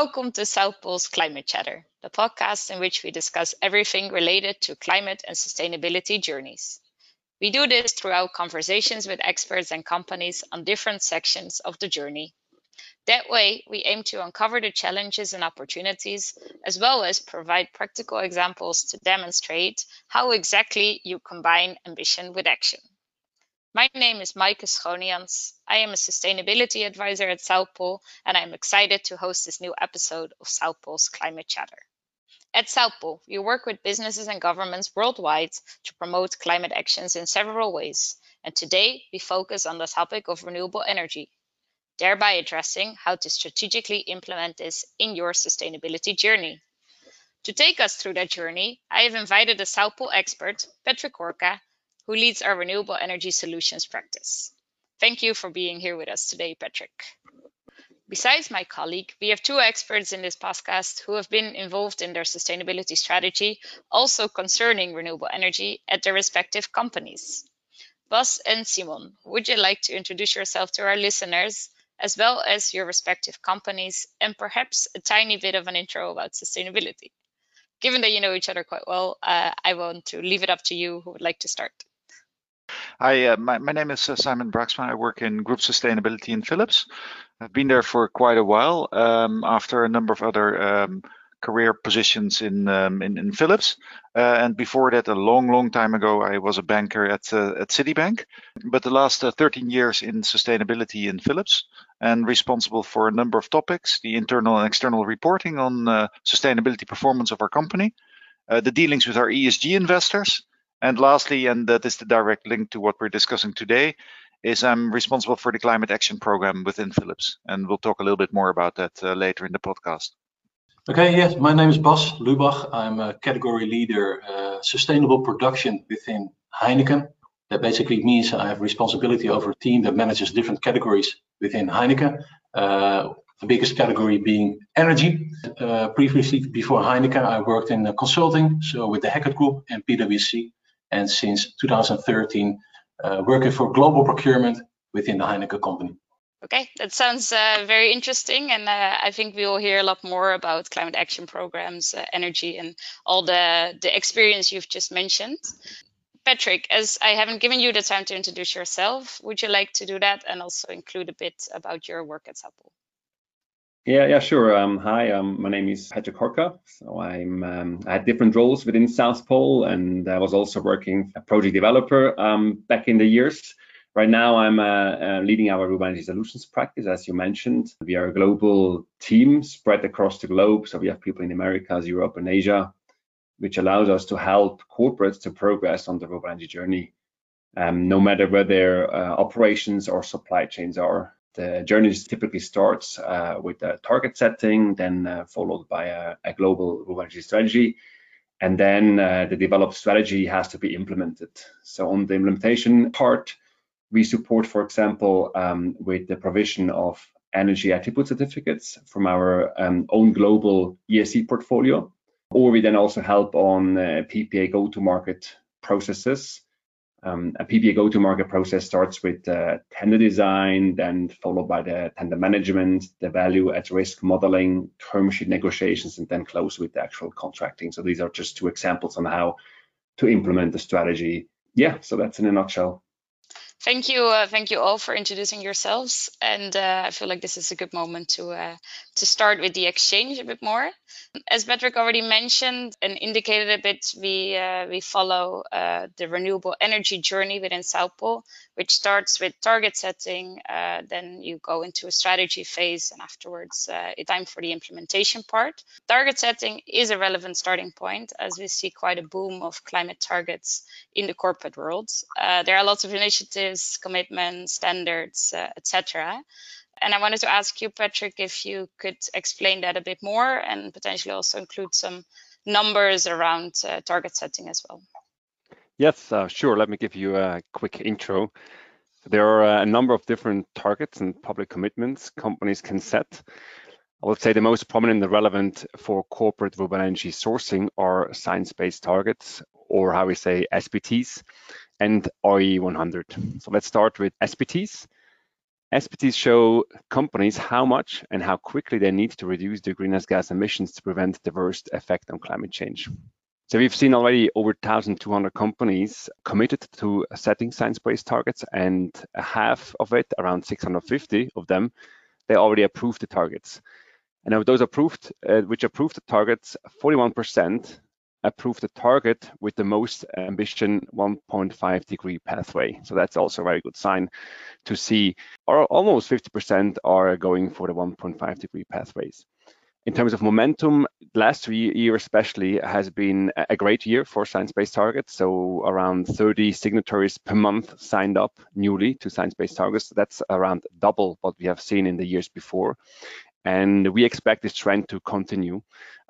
Welcome to South Pole's Climate Chatter, the podcast in which we discuss everything related to climate and sustainability journeys. We do this throughout conversations with experts and companies on different sections of the journey. That way, we aim to uncover the challenges and opportunities, as well as provide practical examples to demonstrate how exactly you combine ambition with action. My name is Maaike Schonians. I am a sustainability advisor at South Pole, and I'm excited to host this new episode of South Pole's Climate Chatter. At South Pole, we work with businesses and governments worldwide to promote climate actions in several ways, and today we focus on the topic of renewable energy, thereby addressing how to strategically implement this in your sustainability journey. To take us through that journey, I have invited a South Pole expert, Patrick Korka, who leads our renewable energy solutions practice. Thank you for being here with us today, Patrick. Besides my colleague, we have two experts in this podcast who have been involved in their sustainability strategy, also concerning renewable energy at their respective companies. Bas and Simon, would you like to introduce yourself to our listeners, as well as your respective companies, and perhaps a tiny bit of an intro about sustainability? Given that you know each other quite well, uh, I want to leave it up to you who would like to start. Hi, uh, my, my name is uh, Simon Braaksma. I work in group sustainability in Philips. I've been there for quite a while um, after a number of other um, career positions in, um, in, in Philips. Uh, and before that, a long, long time ago, I was a banker at, uh, at Citibank. But the last uh, 13 years in sustainability in Philips and responsible for a number of topics, the internal and external reporting on uh, sustainability performance of our company, the dealings with our ESG investors, and lastly, and that is the direct link to what we're discussing today, is I'm responsible for the climate action program within Philips. And we'll talk a little bit more about that uh, later in the podcast. Okay, yes, my name is Bas Lubach. I'm a category leader, uh, sustainable production within Heineken. That basically means I have responsibility over a team that manages different categories within Heineken. Uh, the biggest category being energy. Uh, previously, before Heineken, I worked in consulting, so with the Hackett Group and PwC and since 2013 uh, working for global procurement within the Heineken company. Okay, that sounds uh, very interesting, and uh, I think we will hear a lot more about climate action programs, uh, energy, and all the the experience you've just mentioned. Patrick, as I haven't given you the time to introduce yourself, would you like to do that and also include a bit about your work at Pole? Yeah, yeah, sure. Um, hi, um, my name is Patrick Korka. So I'm um, I had different roles within South Pole, and I was also working a project developer um, back in the years. Right now, I'm uh, uh, leading our energy solutions practice, as you mentioned. We are a global team spread across the globe. So we have people in Americas, Europe, and Asia, which allows us to help corporates to progress on the energy journey, um, no matter where their uh, operations or supply chains are. The journey typically starts uh, with a target setting, then uh, followed by a, a global energy strategy, and then uh, the developed strategy has to be implemented. So on the implementation part, we support, for example, um, with the provision of energy attribute certificates from our um, own global ESG portfolio, or we then also help on uh, PPA go-to-market processes um, a PPA go-to-market process starts with uh, tender design, then followed by the tender management, the value at risk modeling, term sheet negotiations, and then close with the actual contracting. So these are just two examples on how to implement the strategy. Yeah, so that's in a nutshell. Thank you, uh, thank you all for introducing yourselves, and uh, I feel like this is a good moment to uh, to start with the exchange a bit more. As Patrick already mentioned and indicated a bit, we uh, we follow uh, the renewable energy journey within South Pole, which starts with target setting, uh, then you go into a strategy phase, and afterwards it's time for the implementation part. Target setting is a relevant starting point as we see quite a boom of climate targets in the corporate world. there are lots of initiatives commitments, standards, uh, etc. And I wanted to ask you, Patrick, if you could explain that a bit more and potentially also include some numbers around uh, target setting as well. Yes, uh, sure. Let me give you a quick intro. There are uh, a number of different targets and public commitments companies can set. I would say the most prominent and relevant for corporate renewable energy sourcing are science-based targets, or how we say SBTs and RE100. So let's start with SBTs. SBTs show companies how much and how quickly they need to reduce their greenhouse gas emissions to prevent the worst effect on climate change. So we've seen already over 1,200 companies committed to setting science-based targets, and half of it, around 650 of them, they already approved the targets. And of those approved, uh, which approved the targets, 41% approved the target with the most ambition 1.5 degree pathway. So that's also a very good sign to see, or almost 50% are going for the 1.5 degree pathways. In terms of momentum, last year especially has been a great year for science-based targets. So around 30 signatories per month signed up newly to science-based targets. That's around double what we have seen in the years before. And we expect this trend to continue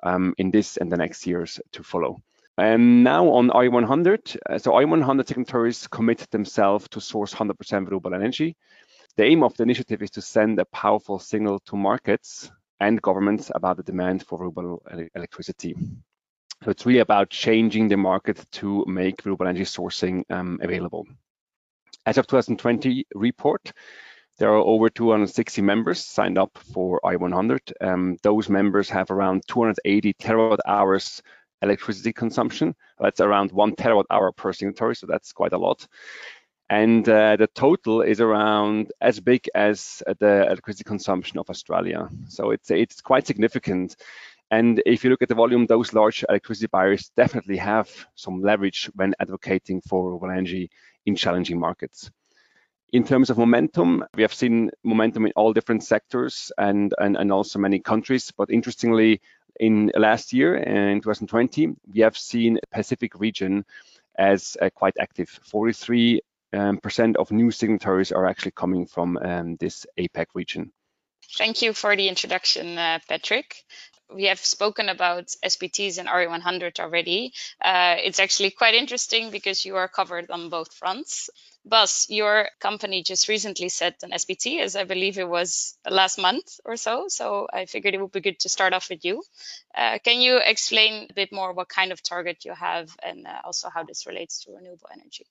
um, in this and the next years to follow. And now on RE100, uh, so RE100 signatories commit themselves to source 100% renewable energy. The aim of the initiative is to send a powerful signal to markets and governments about the demand for renewable electricity. So it's really about changing the market to make renewable energy sourcing um, available. As of 2020 report, there are over 260 members signed up for RE100. Um, those members have around 280 terawatt hours electricity consumption. That's around one terawatt hour per signatory, so that's quite a lot. And uh, the total is around as big as the electricity consumption of Australia. So it's it's quite significant. And if you look at the volume, those large electricity buyers definitely have some leverage when advocating for renewable energy in challenging markets. In terms of momentum, we have seen momentum in all different sectors and, and, and also many countries. But interestingly, in last year, in 2020, we have seen Pacific region as uh, quite active. 43 um, percent of new signatories are actually coming from um, this APAC region. Thank you for the introduction, uh, Patrick we have spoken about SBTs and RE100 already. Uh, it's actually quite interesting because you are covered on both fronts. Bas, your company just recently set an SBT, as I believe it was last month or so. So I figured it would be good to start off with you. Uh, can you explain a bit more what kind of target you have and uh, also how this relates to renewable energy?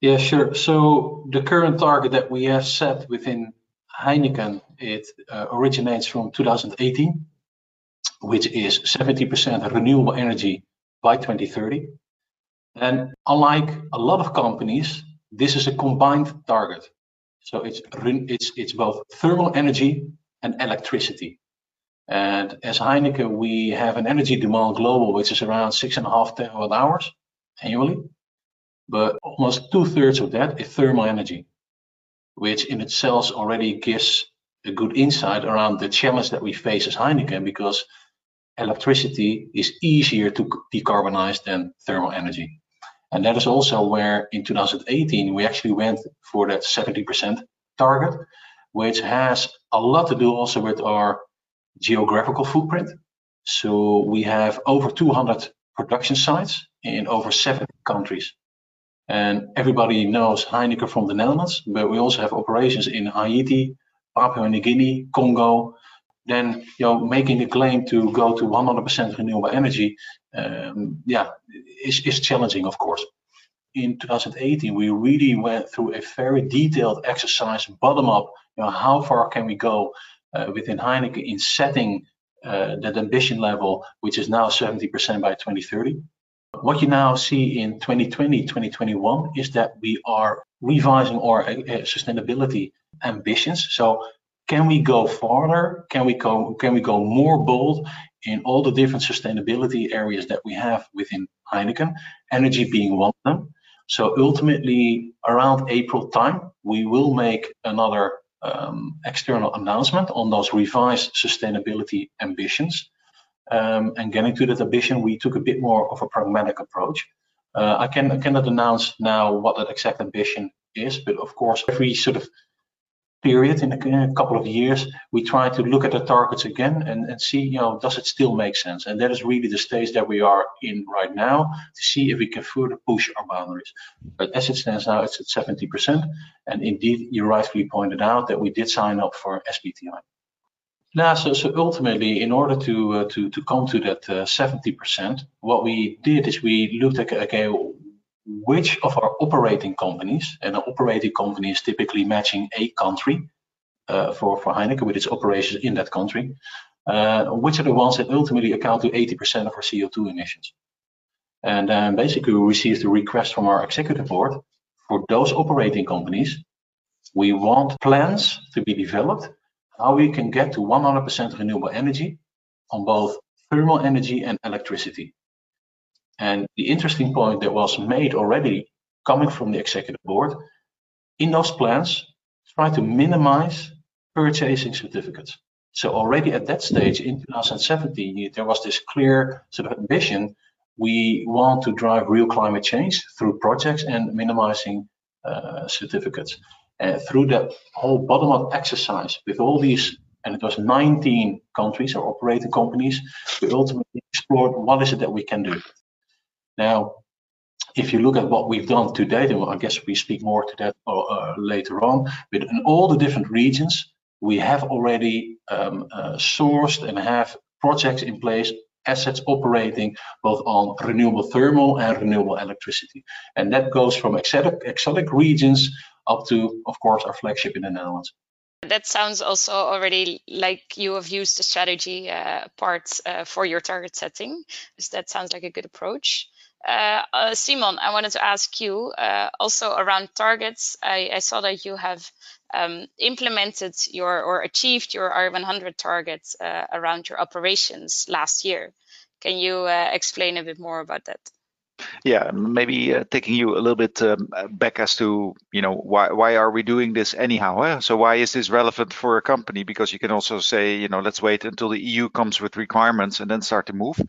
Yeah, sure. So the current target that we have set within Heineken, it uh, originates from 2018 which is 70% renewable energy by 2030. And unlike a lot of companies, this is a combined target. So it's it's it's both thermal energy and electricity. And as Heineken, we have an energy demand global, which is around six and a half terawatt hours annually. But almost two thirds of that is thermal energy, which in itself already gives a good insight around the challenge that we face as Heineken, because electricity is easier to decarbonize than thermal energy. And that is also where in 2018 we actually went for that 70% target, which has a lot to do also with our geographical footprint. So we have over 200 production sites in over 70 countries. And everybody knows Heineken from the Netherlands, but we also have operations in Haiti, Papua New Guinea, Congo, then you know making a claim to go to 100% renewable energy, um, yeah, is, is challenging, of course. In 2018, we really went through a very detailed exercise, bottom up. You know, how far can we go uh, within Heineken in setting uh, that ambition level, which is now 70% by 2030. What you now see in 2020, 2021 is that we are revising our uh, sustainability ambitions. So can we go farther? Can we go can we go more bold in all the different sustainability areas that we have within Heineken, energy being one of them. So ultimately, around April time, we will make another um, external announcement on those revised sustainability ambitions. Um, and getting to that ambition, we took a bit more of a pragmatic approach. Uh, I, can, I cannot announce now what that exact ambition is, but of course, every sort of period in a, in a, couple of years, we try to look at the targets again and, and see, you know, does it still make sense? And that is really the stage that we are in right now to see if we can further push our boundaries. But as it stands now, it's at 70%. And indeed, you rightfully pointed out that we did sign up for SBTI. Now, so, so ultimately, in order to uh, to to come to that uh, 70%, what we did is we looked at okay, which of our operating companies, and an operating company is typically matching a country uh, for, for Heineken with its operations in that country, uh, which are the ones that ultimately account to 80% of our CO2 emissions. And then basically we received a request from our executive board for those operating companies. We want plans to be developed how we can get to 100% renewable energy on both thermal energy and electricity. And the interesting point that was made already coming from the executive board, in those plans, try to minimize purchasing certificates. So already at that stage in 2017, there was this clear sort of ambition. We want to drive real climate change through projects and minimizing uh, certificates. Uh, through that whole bottom-up exercise with all these, and it was 19 countries or operating companies, we ultimately explored what is it that we can do. Now, if you look at what we've done to date, and I guess we speak more to that uh, uh, later on, but in all the different regions, we have already um, uh, sourced and have projects in place, assets operating both on renewable thermal and renewable electricity. And that goes from exotic, exotic regions up to, of course, our flagship in the Netherlands. That sounds also already like you have used the strategy uh, parts uh, for your target setting. So that sounds like a good approach. Uh, uh, Simon, I wanted to ask you uh, also around targets. I, I, saw that you have um, implemented your or achieved your RE100 targets uh, around your operations last year. Can you explain a bit more about that? Yeah, maybe uh, taking you a little bit um, back as to you know why why are we doing this anyhow? Eh? So why is this relevant for a company? Because you can also say you know let's wait until the EU comes with requirements and then start to move.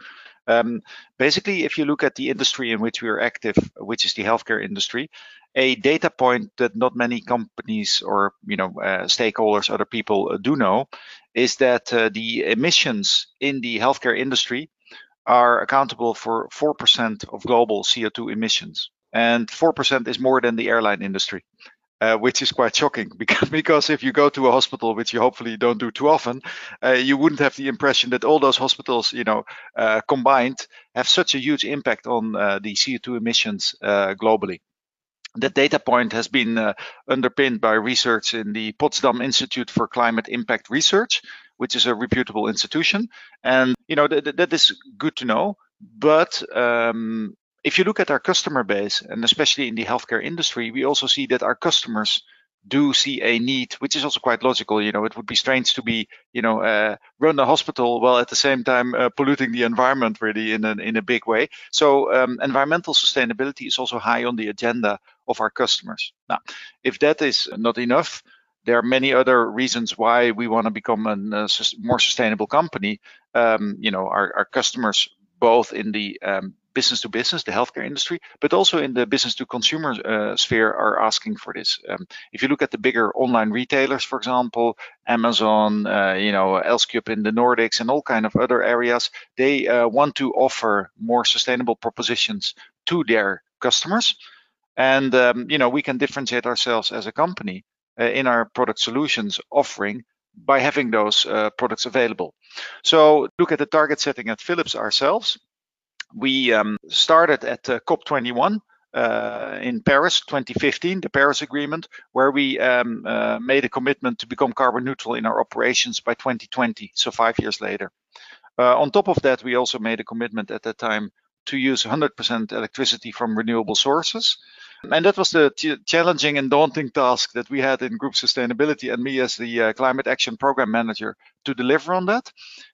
Um, basically, if you look at the industry in which we are active, which is the healthcare industry, a data point that not many companies or you know uh, stakeholders, other people uh, do know, is that uh, the emissions in the healthcare industry are accountable for 4% of global CO2 emissions, and 4% is more than the airline industry uh, which is quite shocking because, because if you go to a hospital, which you hopefully don't do too often, uh, you wouldn't have the impression that all those hospitals, you know, uh, combined have such a huge impact on uh, the CO2 emissions uh, globally. That data point has been uh, underpinned by research in the Potsdam Institute for Climate Impact Research, which is a reputable institution. And, you know, th- th- that is good to know. But um, if you look at our customer base, and especially in the healthcare industry, we also see that our customers do see a need, which is also quite logical. You know, it would be strange to be, you know, uh, run a hospital while at the same time uh, polluting the environment really in a, in a big way. So um, environmental sustainability is also high on the agenda of our customers. Now, if that is not enough, there are many other reasons why we want to become a uh, more sustainable company. Um, you know, our, our customers, both in the um, business to business, the healthcare industry, but also in the business to consumer uh, sphere are asking for this. Um, if you look at the bigger online retailers, for example, Amazon, uh, you know, Elkjøp in the Nordics and all kind of other areas, they uh, want to offer more sustainable propositions to their customers. And, um, you know, we can differentiate ourselves as a company uh, in our product solutions offering by having those uh, products available. So look at the target setting at Philips ourselves we um, started at uh, COP21 uh, in Paris 2015, the Paris Agreement, where we um, uh, made a commitment to become carbon neutral in our operations by 2020, so five years later. Uh, on top of that, we also made a commitment at that time to use 100% electricity from renewable sources. And that was the challenging and daunting task that we had in group sustainability and me as the uh, climate action program manager to deliver on that.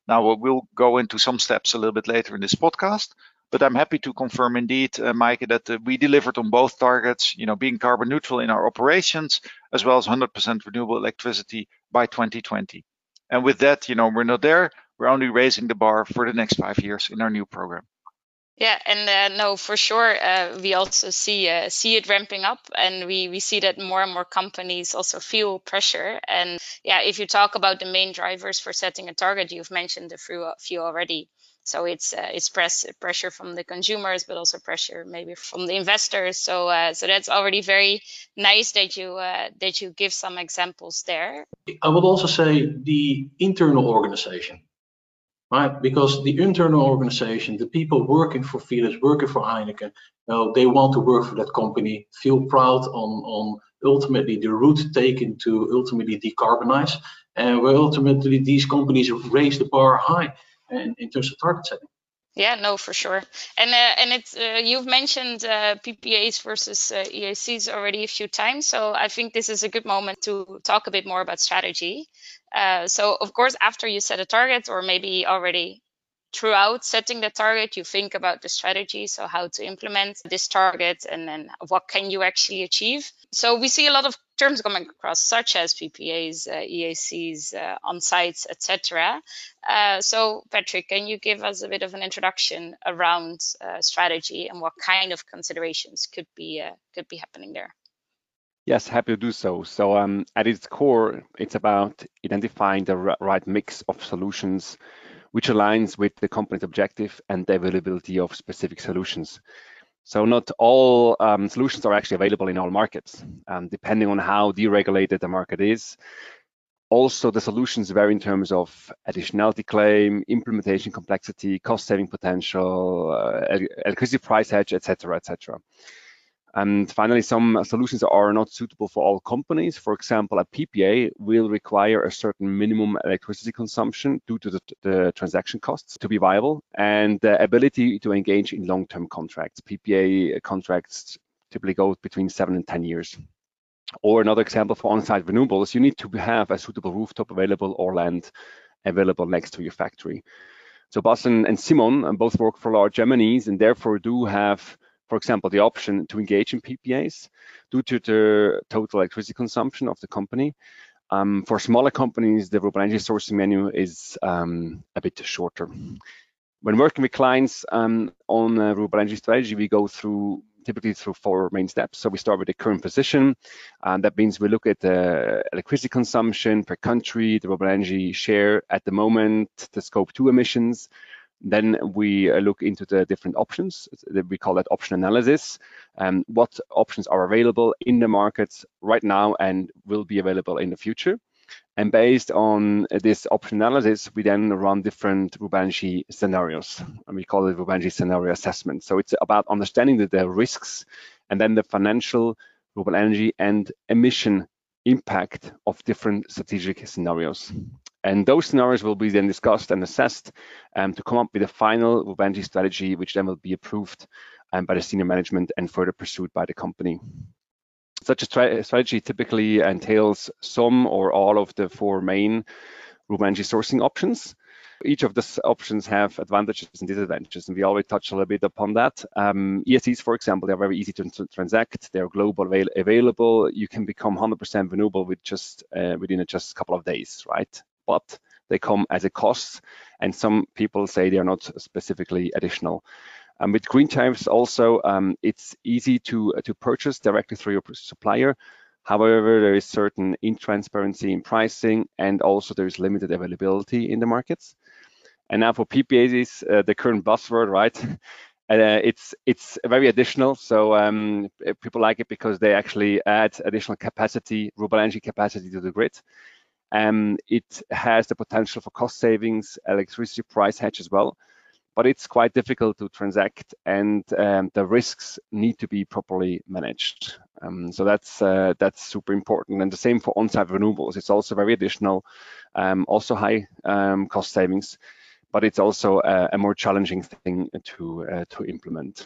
Now we'll go into some steps a little bit later in this podcast, but I'm happy to confirm indeed, uh, Mike, that uh, we delivered on both targets, you know, being carbon neutral in our operations as well as 100% renewable electricity by 2020. And with that, you know, we're not there. We're only raising the bar for the next five years in our new program. Yeah, and uh, no, for sure, uh, we also see uh, see it ramping up, and we we see that more and more companies also feel pressure. And yeah, if you talk about the main drivers for setting a target, you've mentioned a few, few already. So it's uh, it's press, pressure from the consumers, but also pressure maybe from the investors. So uh, so that's already very nice that you uh, that you give some examples there. I would also say the internal organization right? Because the internal organization, the people working for Philips, working for Heineken, they want to work for that company, feel proud on, on ultimately the route taken to ultimately decarbonize, and where ultimately these companies raise the bar high in, in terms of target setting. Yeah, no, for sure. And uh, and it's uh, you've mentioned uh, PPAs versus uh, EACs already a few times, so I think this is a good moment to talk a bit more about strategy. Uh, so of course, after you set a target, or maybe already throughout setting the target, you think about the strategy, so how to implement this target, and then what can you actually achieve. So we see a lot of terms coming across, such as PPAs, uh, EACs, uh, on sites, etc. Uh, so, Patrick, can you give us a bit of an introduction around uh, strategy and what kind of considerations could be uh, could be happening there? Yes, happy to do so. So, um, at its core, it's about identifying the right mix of solutions which aligns with the company's objective and the availability of specific solutions. So not all um, solutions are actually available in all markets, um, depending on how deregulated the market is. Also, the solutions vary in terms of additionality claim, implementation complexity, cost-saving potential, uh, electricity price hedge, etc., etc. And finally, some solutions are not suitable for all companies. For example, a PPA will require a certain minimum electricity consumption due to the, the transaction costs to be viable and the ability to engage in long-term contracts. PPA contracts typically go between seven and 10 years. Or another example for on-site renewables, you need to have a suitable rooftop available or land available next to your factory. So Bas and, Simon uh, both work for large MNEs and therefore do have for example, the option to engage in PPAs due to the total electricity consumption of the company. Um, for smaller companies, the renewable energy sourcing menu is um, a bit shorter. When working with clients um, on a renewable energy strategy, we go through typically through four main steps. So we start with the current position, and that means we look at the electricity consumption per country, the renewable energy share at the moment, the scope two emissions, then we uh, look into the different options. We call that option analysis. Um, what options are available in the markets right now and will be available in the future. And based on this option analysis, we then run different Rubanji scenarios, and we call it Rubanji scenario assessment. So it's about understanding the, the risks and then the financial, renewable energy, and emission impact of different strategic scenarios. And those scenarios will be then discussed and assessed um, to come up with a final Rubanji strategy, which then will be approved um, by the senior management and further pursued by the company. Such a strategy typically entails some or all of the four main Rubanji sourcing options. Each of these options have advantages and disadvantages, and we already touched a little bit upon that. Um, EACs, for example, they're very easy to transact. They're global avail available. You can become 100% renewable with just uh, within just a couple of days, right? But they come as a cost, and some people say they are not specifically additional. Um, with green tariffs also, um, it's easy to, uh, to purchase directly through your supplier. However, there is certain intransparency in pricing and also there is limited availability in the markets. And now for PPAs, uh, the current buzzword, right? Uh, it's it's very additional. So um, people like it because they actually add additional capacity, renewable energy capacity to the grid. Um, it has the potential for cost savings, electricity price hedge as well, but it's quite difficult to transact and um, the risks need to be properly managed. Um, so that's uh, that's super important. And the same for on-site renewables. It's also very additional, um, also high um, cost savings but it's also a, a more challenging thing to uh, to implement.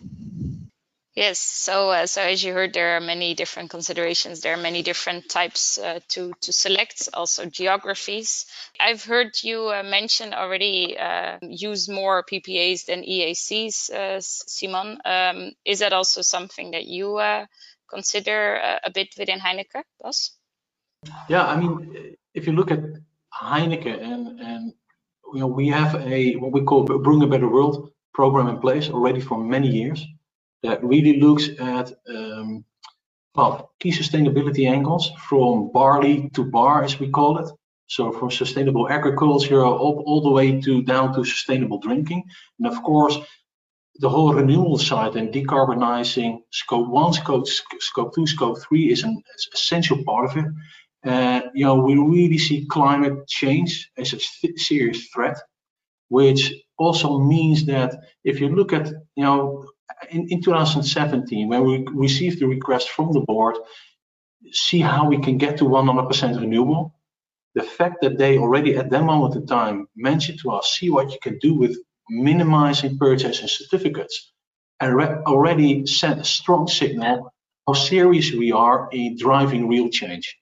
Yes, so uh, so as you heard, there are many different considerations. There are many different types uh, to to select, also geographies. I've heard you uh, mention already uh, use more PPAs than EACs, uh, Simon. Um, is that also something that you uh, consider a bit within Heineken, Bas? Yeah, I mean, if you look at Heineken and and you know, we have a what we call Brewing a Better World program in place already for many years that really looks at um, well key sustainability angles from barley to bar, as we call it. So from sustainable agriculture up all the way to down to sustainable drinking, and of course the whole renewal side and decarbonizing scope one, scope, scope two, scope three is an essential part of it. Uh, you know, we really see climate change as a serious threat. which also means that if you look at, you know, in, in 2017, when we received the request from the board, see how we can get to 100% renewable. The fact that they already at that moment in time mentioned to us, see what you can do with minimizing purchasing certificates, and already sent a strong signal how serious we are in driving real change.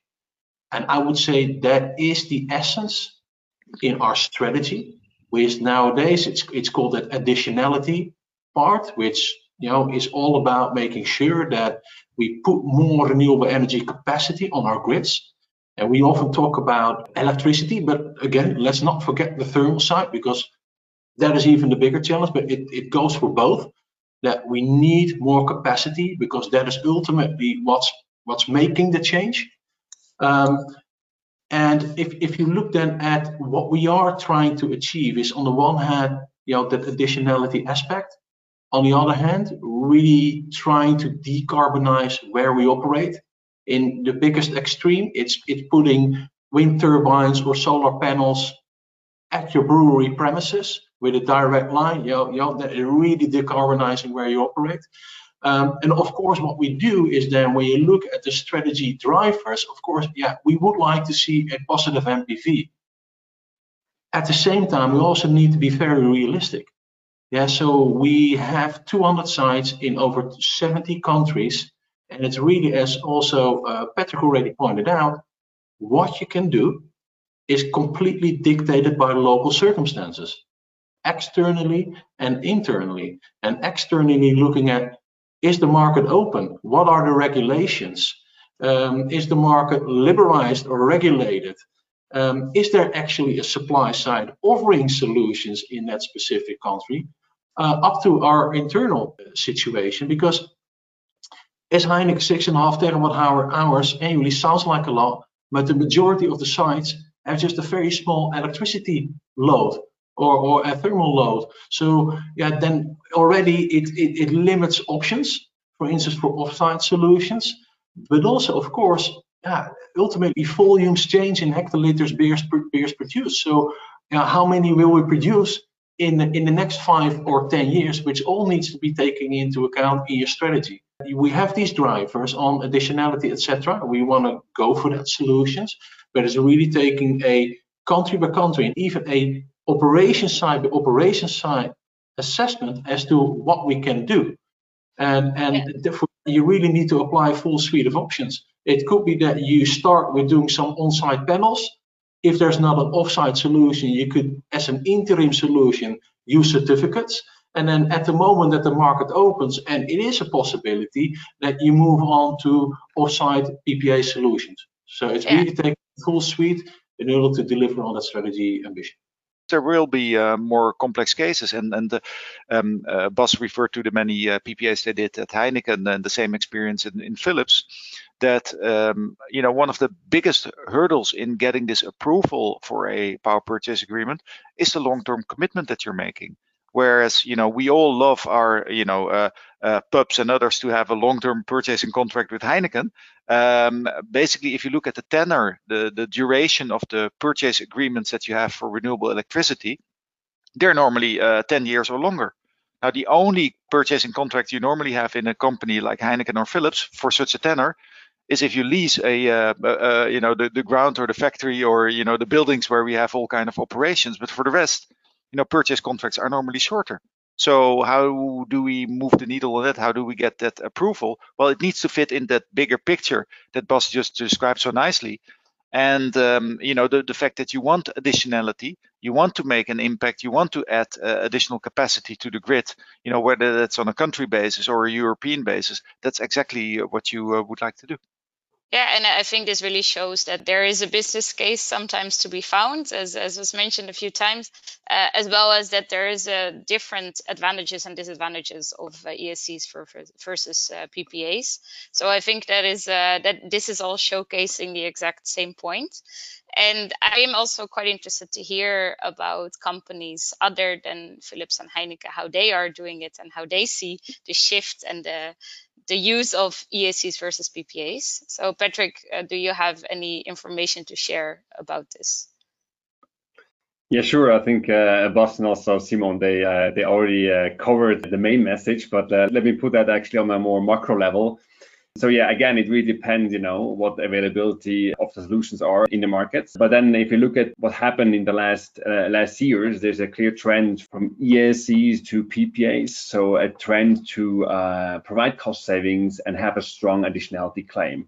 And I would say that is the essence in our strategy, which nowadays it's it's called that additionality part, which you know is all about making sure that we put more renewable energy capacity on our grids. And we often talk about electricity, but again, let's not forget the thermal side because that is even the bigger challenge, but it, it goes for both. That we need more capacity because that is ultimately what's what's making the change. Um, and if, if you look then at what we are trying to achieve is on the one hand, you know, that additionality aspect. On the other hand, really trying to decarbonize where we operate. In the biggest extreme, it's it's putting wind turbines or solar panels at your brewery premises with a direct line, you know, you know really decarbonizing where you operate. Um, and of course, what we do is then when you look at the strategy drivers, of course, yeah, we would like to see a positive NPV. At the same time, we also need to be very realistic. Yeah, so we have 200 sites in over 70 countries, and it's really, as also uh, Patrick already pointed out, what you can do is completely dictated by local circumstances, externally and internally. And externally, looking at is the market open? What are the regulations? Um, is the market liberalized or regulated? Um, is there actually a supply side offering solutions in that specific country uh, up to our internal situation? Because as Heineken six and a half terawatt hour hours annually sounds like a lot, but the majority of the sites have just a very small electricity load or, or a thermal load. So yeah, then already it, it, it limits options, for instance, for offsite solutions, but also, of course, yeah, ultimately volumes change in hectoliters beers, beers produced. So yeah, how many will we produce in the, in the next five or 10 years, which all needs to be taken into account in your strategy. We have these drivers on additionality, etc. We want to go for that solutions, but it's really taking a country by country and even a operation side by operation side assessment as to what we can do. And, and yeah. therefore, you really need to apply a full suite of options. It could be that you start with doing some on-site panels. If there's not an off-site solution, you could, as an interim solution, use certificates. And then at the moment that the market opens, and it is a possibility that you move on to off-site PPA solutions. So it's yeah. really taking full suite in order to deliver on that strategy ambition there will be uh, more complex cases. And, and the, um, uh, Bas referred to the many uh, PPAs they did at Heineken and the same experience in, in Philips. That um, you know one of the biggest hurdles in getting this approval for a power purchase agreement is the long-term commitment that you're making. Whereas you know we all love our you know uh, uh, pubs and others to have a long-term purchasing contract with Heineken. Um, basically, if you look at the tenor, the the duration of the purchase agreements that you have for renewable electricity, they're normally uh, 10 years or longer. Now, the only purchasing contract you normally have in a company like Heineken or Philips for such a tenor is if you lease a uh, uh, you know the, the ground or the factory or you know the buildings where we have all kind of operations. But for the rest, you know, purchase contracts are normally shorter. So how do we move the needle on that? How do we get that approval? Well, it needs to fit in that bigger picture that Bas just described so nicely. And um, you know the, the fact that you want additionality, you want to make an impact, you want to add uh, additional capacity to the grid. You know whether that's on a country basis or a European basis, that's exactly what you uh, would like to do. Yeah, and I think this really shows that there is a business case sometimes to be found, as, as was mentioned a few times, uh, as well as that there is a different advantages and disadvantages of uh, EACs for, for versus uh, PPAs. So I think that is uh, that this is all showcasing the exact same point. And I am also quite interested to hear about companies other than Philips and Heineken, how they are doing it and how they see the shift and the the use of EACs versus PPAs. So, Patrick, uh, do you have any information to share about this? Yeah, sure. I think uh, and also Simon, they uh, they already uh, covered the main message, but uh, let me put that actually on a more macro level. So yeah, again, it really depends, you know, what availability of the solutions are in the markets. But then if you look at what happened in the last uh, last years, there's a clear trend from EACs to PPAs. So a trend to uh, provide cost savings and have a strong additionality claim.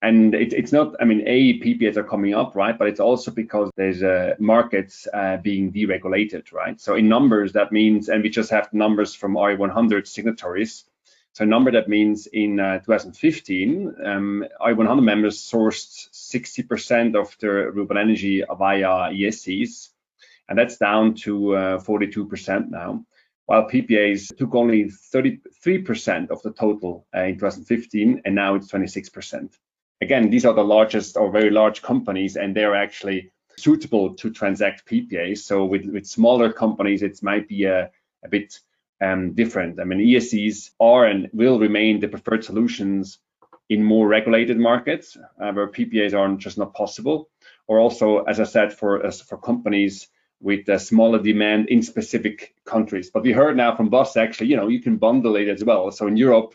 And it, it's not, I mean, A, PPAs are coming up, right? But it's also because there's uh, markets uh, being deregulated, right? So in numbers, that means, and we just have numbers from RE100 signatories, so a number that means in uh, 2015, um, RE100 members sourced 60% of their renewable energy via EACs, and that's down to uh, 42% now, while PPAs took only 33% of the total uh, in 2015, and now it's 26%. Again, these are the largest or very large companies, and they're actually suitable to transact PPAs. So with, with smaller companies, it might be a, a bit um, different. I mean, EACs are and will remain the preferred solutions in more regulated markets uh, where PPAs are just not possible, or also, as I said, for as for companies with a smaller demand in specific countries. But we heard now from Bas actually, you know, you can bundle it as well. So in Europe,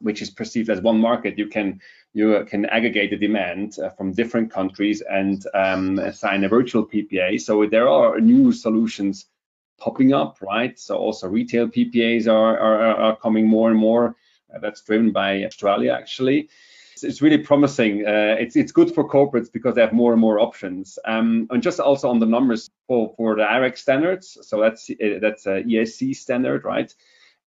which is perceived as one market, you can you can aggregate the demand uh, from different countries and um, sign a virtual PPA. So there are new solutions popping up, right? So also retail PPAs are, are, are coming more and more. Uh, that's driven by Australia, actually. It's, it's really promising. Uh, it's, it's good for corporates because they have more and more options. Um, and just also on the numbers for, for the IREC standards, so that's, uh, that's a EAC standard, right?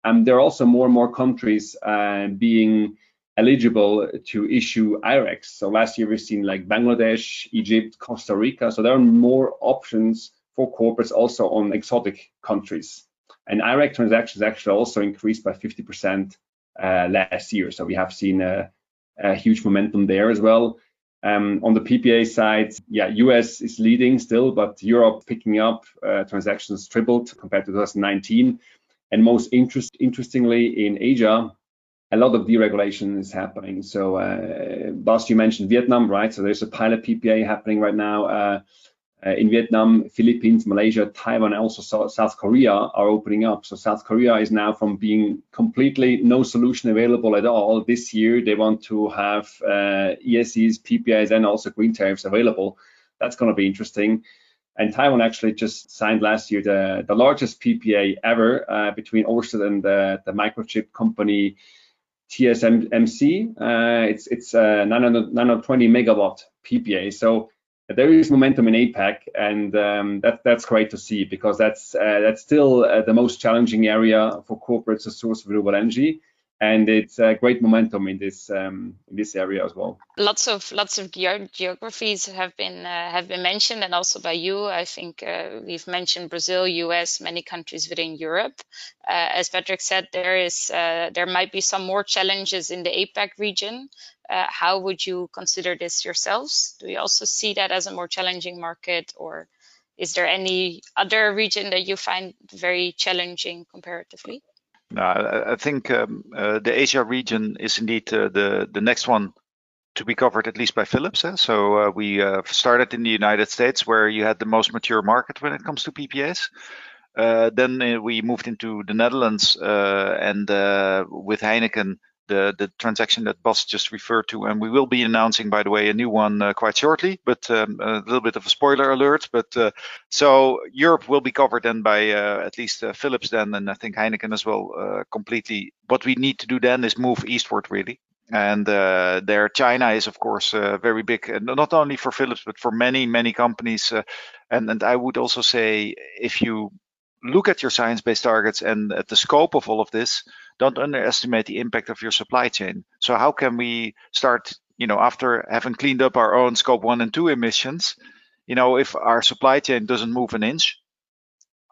Um, there are also more and more countries uh, being eligible to issue IRECs. So last year we've seen like Bangladesh, Egypt, Costa Rica. So there are more options for corporates also on exotic countries. And IREC transactions actually also increased by 50% uh, last year. So we have seen a, a huge momentum there as well. Um, on the PPA side, yeah, US is leading still, but Europe picking up uh, transactions tripled compared to 2019. And most interest, interestingly, in Asia, a lot of deregulation is happening. So, uh, you mentioned Vietnam, right? So there's a pilot PPA happening right now. Uh, in Vietnam, Philippines, Malaysia, Taiwan, also South Korea are opening up. So South Korea is now from being completely no solution available at all this year. They want to have uh, EACs, PPAs, and also green tariffs available. That's going to be interesting. And Taiwan actually just signed last year the, the largest PPA ever uh, between Ørsted and the, the microchip company TSMC. Uh, it's it's a 920 megawatt PPA. So there is momentum in APAC, and um, that, that's great to see because that's uh, that's still uh, the most challenging area for corporates to source renewable energy and it's a great momentum in this um, in this area as well. Lots of lots of ge- geographies have been uh, have been mentioned, and also by you. I think uh, we've mentioned Brazil, U.S., many countries within Europe. Uh, as Patrick said, there is uh, there might be some more challenges in the APAC region. Uh, how would you consider this yourselves? Do you also see that as a more challenging market, or is there any other region that you find very challenging comparatively? No, I, think um, uh, the Asia region is indeed uh, the the next one to be covered at least by Philips. Eh? So uh, we uh, started in the United States, where you had the most mature market when it comes to PPAs. Uh, then uh, we moved into the Netherlands, and with Heineken, the the transaction that Bas just referred to, and we will be announcing, by the way, a new one uh, quite shortly. But um, a little bit of a spoiler alert. But uh, so Europe will be covered then by uh, at least uh, Philips then, and I think Heineken as well uh, completely. What we need to do then is move eastward really. And uh, there, China is of course very big, and not only for Philips but for many many companies. and and I would also say if you look at your science-based targets and at the scope of all of this, don't underestimate the impact of your supply chain. So how can we start, you know, after having cleaned up our own scope one and two emissions, you know, if our supply chain doesn't move an inch,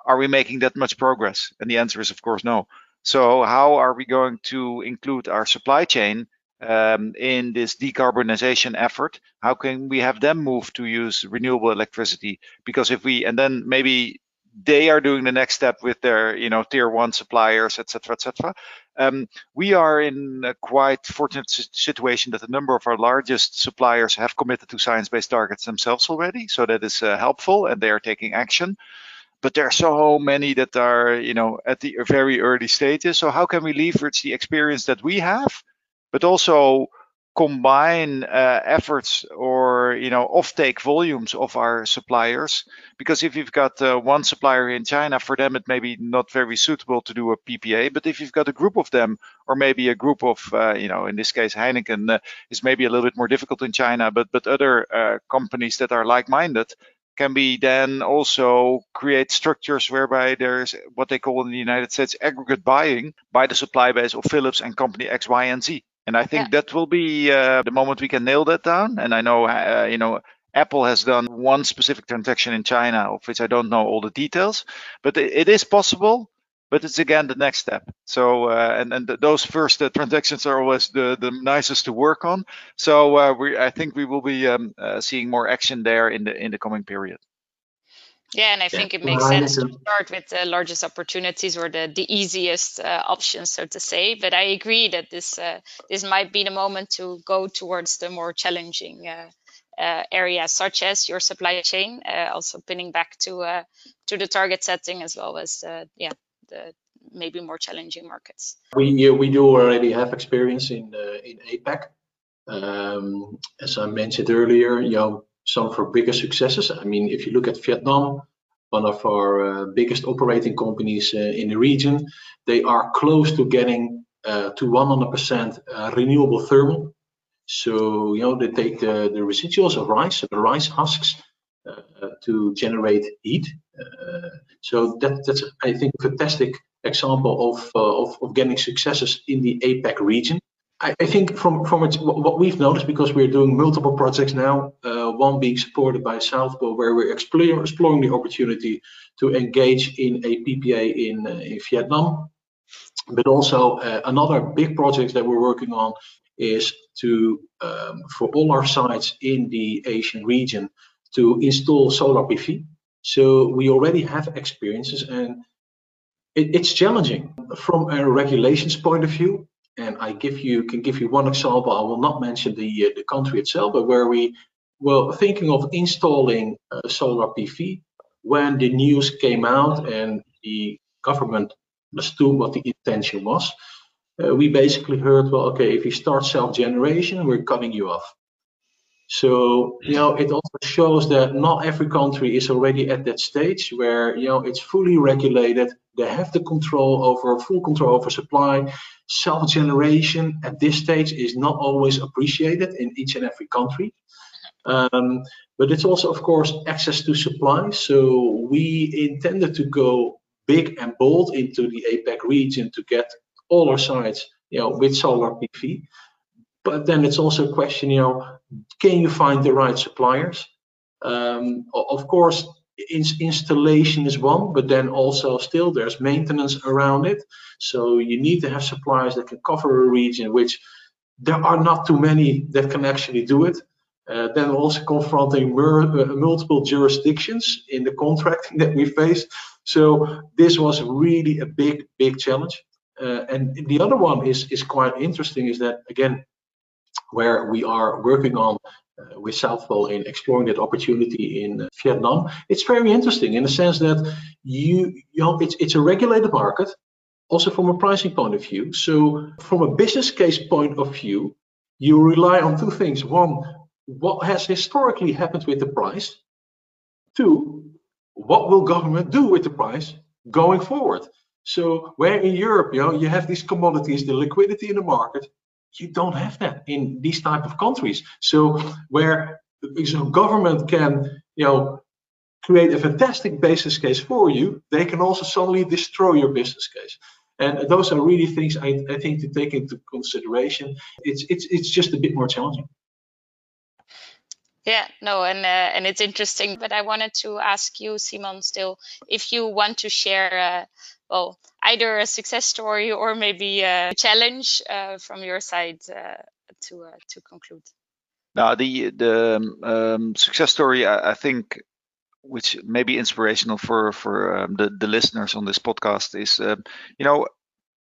are we making that much progress? And the answer is, of course, no. So how are we going to include our supply chain um, in this decarbonization effort? How can we have them move to use renewable electricity? Because if we, and then maybe they are doing the next step with their you know tier one suppliers etc etc Um, we are in a quite fortunate situation that a number of our largest suppliers have committed to science-based targets themselves already, so that is uh, helpful, and they are taking action. But there are so many that are, you know, at the very early stages. So how can we leverage the experience that we have, but also combine uh, efforts or you know offtake volumes of our suppliers because if you've got uh, one supplier in China for them it may be not very suitable to do a PPA but if you've got a group of them or maybe a group of uh, you know in this case Heineken is maybe a little bit more difficult in China but but other companies that are like-minded can be then also create structures whereby there's what they call in the United States aggregate buying by the supply base of Philips and company X, Y, and Z. And I think yeah. that will be uh, the moment we can nail that down. And I know, uh, you know, Apple has done one specific transaction in China, of which I don't know all the details, but it, it is possible. But it's again the next step. So uh, and and those first uh, transactions are always the the nicest to work on. So uh, we I think we will be um, uh, seeing more action there in the in the coming period. Yeah, and I think it makes sense to start with the largest opportunities or the, the easiest uh, options, so to say. But I agree that this uh, this might be the moment to go towards the more challenging uh, uh areas, such as your supply chain. Uh, also pinning back to uh, to the target setting as well as yeah the maybe more challenging markets. We we do already have experience in in APAC. Um, as I mentioned earlier, you know some of our biggest successes. I mean, if you look at Vietnam, one of our uh, biggest operating companies uh, in the region, they are close to getting uh, to 100% uh, renewable thermal. So, you know, they take the, the residuals of rice, the rice husks, uh, to generate heat. So that, that's, I think, a fantastic example of, of, of getting successes in the APAC region. I, I think from from what we've noticed because we're doing multiple projects now, uh, one being supported by South Pole, where we're exploring, exploring the opportunity to engage in a PPA in uh, in Vietnam, but also uh, another big project that we're working on is to um, for all our sites in the Asian region to install solar PV. So we already have experiences and it, it's challenging from a regulations point of view and I give you can give you one example. I will not mention the uh, the country itself, but where we were thinking of installing uh, solar PV when the news came out and the government understood what the intention was. Uh, we basically heard, well, okay, if you start self-generation, we're cutting you off. So, you know, it also shows that not every country is already at that stage where, you know, it's fully regulated. They have the control over, full control over supply. Self-generation at this stage is not always appreciated in each and every country. Um, but it's also, of course, access to supply. So we intended to go big and bold into the APAC region to get all our sites, you know, with solar PV. But then it's also a question, you know, can you find the right suppliers? Um, of course, in installation is one, but then also still there's maintenance around it. So you need to have suppliers that can cover a region, which there are not too many that can actually do it. Uh, then also confronting uh, multiple jurisdictions in the contracting that we face. So this was really a big, big challenge. Uh, and the other one is is quite interesting. Is that again where we are working on uh, with South Pole in exploring that opportunity in uh, Vietnam. It's very interesting in the sense that you, you know, it's, it's a regulated market, also from a pricing point of view. So from a business case point of view, you rely on two things. One, what has historically happened with the price? Two, what will government do with the price going forward? So where in Europe, you know, you have these commodities, the liquidity in the market, you don't have that in these type of countries. So where so government can, you know, create a fantastic business case for you, they can also suddenly destroy your business case. And those are really things I, I think to take into consideration. It's it's it's just a bit more challenging. Yeah, no, and uh, and it's interesting. But I wanted to ask you, Simon, still, if you want to share, uh, well, either a success story or maybe a challenge uh, from your side uh, to uh, to conclude. Now, the the um, um, success story, I, I, think, which may be inspirational for for um, the the listeners on this podcast, is um, you know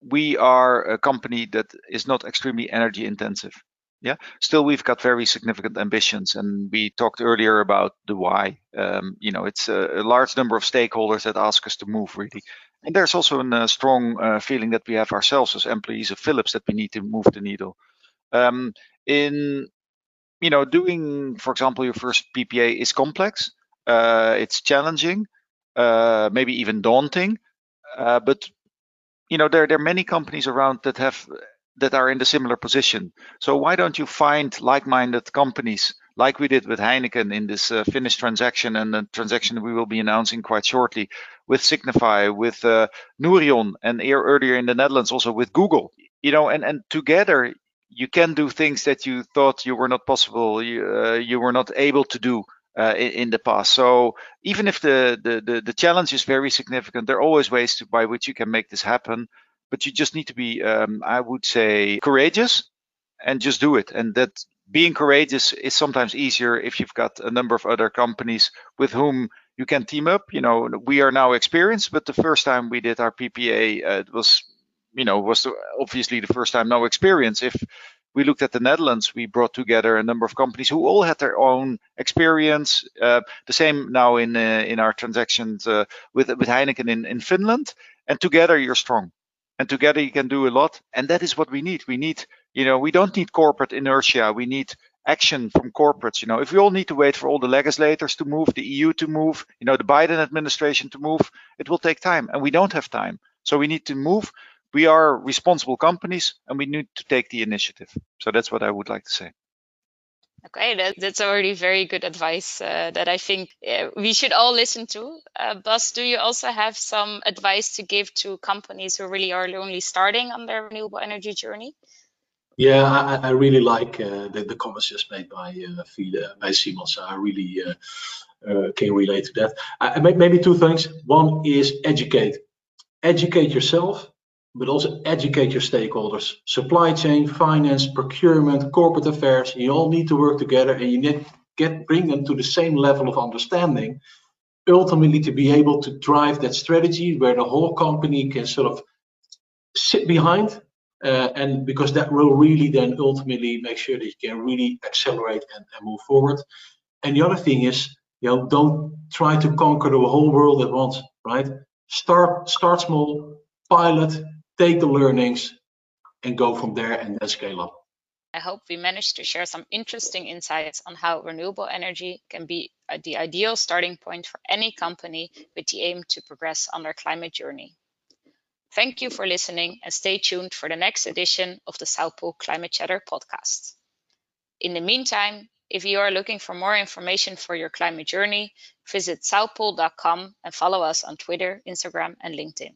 we are a company that is not extremely energy intensive. Yeah, still we've got very significant ambitions, and we talked earlier about the why. Um, you know, it's a, a, large number of stakeholders that ask us to move really, and there's also a strong uh, feeling that we have ourselves as employees of Philips that we need to move the needle. Um, in you know, doing, for example, your first PPA is complex. Uh, it's challenging, uh, maybe even daunting. Uh, but you know, there there are many companies around that have that are in the similar position. So why don't you find like-minded companies like we did with Heineken in this uh, Finnish transaction and the transaction we will be announcing quite shortly with Signify, with uh, Nouryon, and earlier in the Netherlands also with Google. You know, and and together you can do things that you thought you were not possible, you, uh, you were not able to do uh, in, in, the past. So even if the, the, the the challenge is very significant, there are always ways to, by which you can make this happen. But you just need to be, um, I would say, courageous and just do it. And that being courageous is sometimes easier if you've got a number of other companies with whom you can team up. You know, we are now experienced, but the first time we did our PPA, uh, it was you know, was obviously the first time no experience. If we looked at the Netherlands, we brought together a number of companies who all had their own experience. Uh, the same now in uh, in our transactions uh, with with Heineken in, in Finland. And together you're strong, and together you can do a lot. And that is what we need. We need, you know, we don't need corporate inertia. We need action from corporates. You know, if we all need to wait for all the legislators to move, the EU to move, you know, the Biden administration to move, it will take time, and we don't have time. So we need to move we are responsible companies and we need to take the initiative. So that's what I would like to say. Okay, that, that's already very good advice uh, that I think uh, we should all listen to. Uh, Bas, do you also have some advice to give to companies who really are only starting on their renewable energy journey? Yeah, I, I really like uh, the, the, comments just made by uh, by Simon. So I really uh, can relate to that. Maybe two things. One is educate. Educate yourself but also educate your stakeholders. Supply chain, finance, procurement, corporate affairs, you all need to work together and you need get bring them to the same level of understanding, ultimately to be able to drive that strategy where the whole company can sort of sit behind uh, and because that will really then ultimately make sure that you can really accelerate and, and move forward. And the other thing is, you know, don't try to conquer the whole world at once, right? Start start small, pilot, take the learnings and go from there and then scale up. I hope we managed to share some interesting insights on how renewable energy can be the ideal starting point for any company with the aim to progress on their climate journey. Thank you for listening and stay tuned for the next edition of the South Pole Climate Chatter podcast. In the meantime, if you are looking for more information for your climate journey, visit southpole.com and follow us on Twitter, Instagram, and LinkedIn.